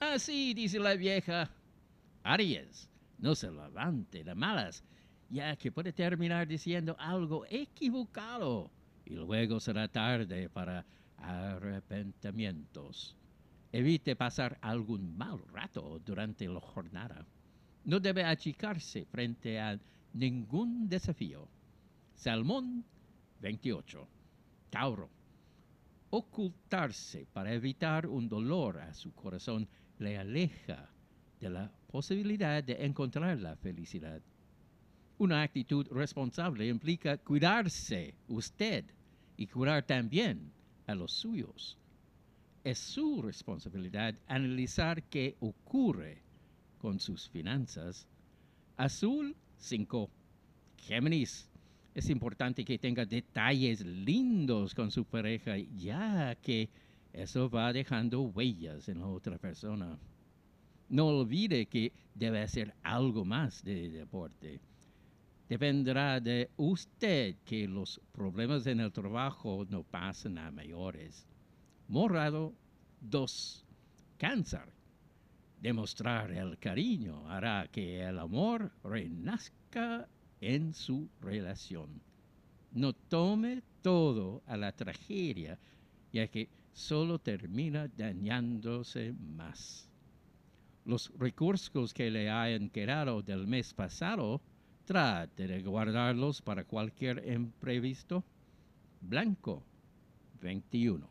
Así dice la vieja. Aries, no se levante de malas, ya que puede terminar diciendo algo equivocado y luego será tarde para arrepentimientos. Evite pasar algún mal rato durante la jornada. No debe achicarse frente a ningún desafío. Salmón 28. Tauro. Ocultarse para evitar un dolor a su corazón le aleja de la posibilidad de encontrar la felicidad. Una actitud responsable implica cuidarse usted y cuidar también a los suyos. Es su responsabilidad analizar qué ocurre con sus finanzas. Azul 5. Géminis. Es importante que tenga detalles lindos con su pareja, ya que eso va dejando huellas en la otra persona. No olvide que debe hacer algo más de deporte. Dependerá de usted que los problemas en el trabajo no pasen a mayores. Morado 2. Cáncer. Demostrar el cariño hará que el amor renazca en su relación. No tome todo a la tragedia, ya que solo termina dañándose más. Los recursos que le hayan quedado del mes pasado, trate de guardarlos para cualquier imprevisto. Blanco 21.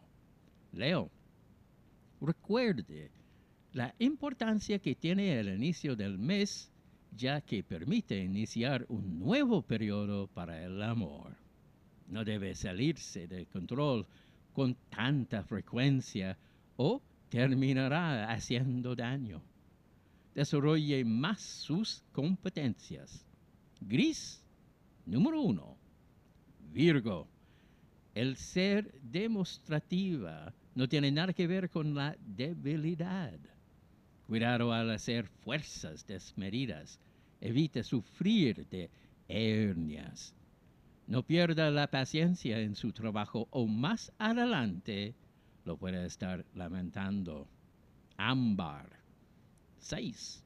Leo. Recuerde la importancia que tiene el inicio del mes ya que permite iniciar un nuevo periodo para el amor. No debe salirse de control con tanta frecuencia o terminará haciendo daño. Desarrolle más sus competencias. Gris, número uno. Virgo. El ser demostrativa no tiene nada que ver con la debilidad. Cuidado al hacer fuerzas desmedidas. Evite sufrir de hernias. No pierda la paciencia en su trabajo o más adelante lo puede estar lamentando. Ámbar. 6.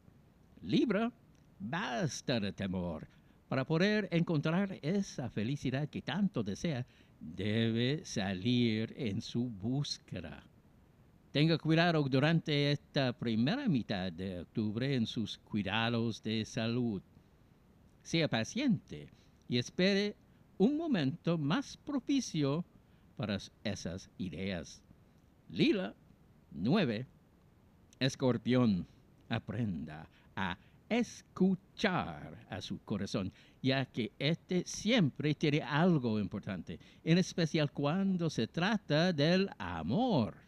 Libra. Basta de temor. Para poder encontrar esa felicidad que tanto desea, debe salir en su búsqueda. Tenga cuidado durante esta primera mitad de octubre en sus cuidados de salud. Sea paciente y espere un momento más propicio para esas ideas. Lila 9. Escorpión, aprenda a escuchar a su corazón, ya que éste siempre tiene algo importante, en especial cuando se trata del amor.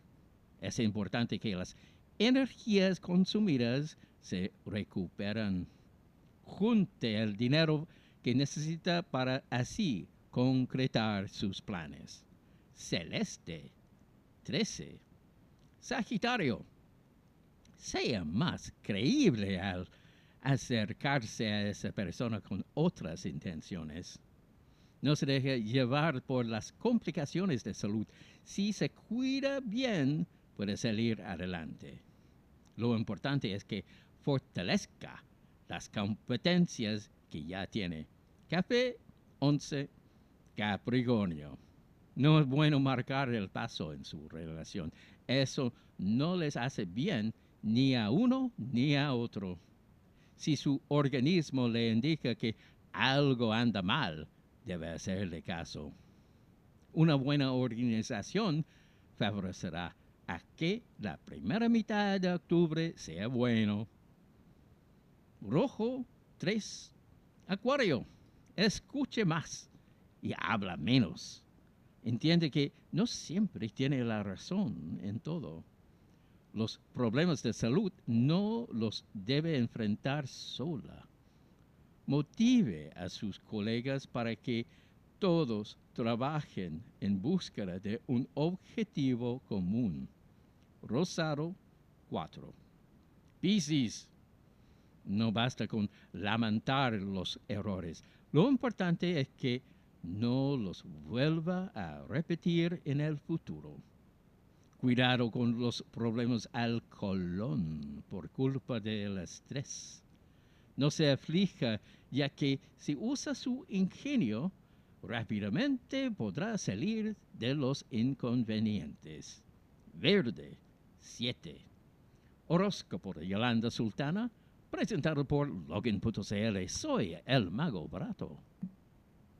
Es importante que las energías consumidas se recuperen. Junte el dinero que necesita para así concretar sus planes. Celeste 13. Sagitario. Sea más creíble al acercarse a esa persona con otras intenciones. No se deje llevar por las complicaciones de salud. Si se cuida bien, puede salir adelante. Lo importante es que fortalezca las competencias que ya tiene. Café 11 Capricornio. No es bueno marcar el paso en su relación. Eso no les hace bien ni a uno ni a otro. Si su organismo le indica que algo anda mal, debe hacerle caso. Una buena organización favorecerá a que la primera mitad de octubre sea bueno. Rojo 3. Acuario. Escuche más y habla menos. Entiende que no siempre tiene la razón en todo. Los problemas de salud no los debe enfrentar sola. Motive a sus colegas para que todos trabajen en búsqueda de un objetivo común. Rosado 4. Piscis. No basta con lamentar los errores. Lo importante es que no los vuelva a repetir en el futuro. Cuidado con los problemas al colon por culpa del estrés. No se aflija, ya que si usa su ingenio, rápidamente podrá salir de los inconvenientes. Verde 7. Horóscopo de Yolanda Sultana, presentado por Login.cl. Soy el mago barato.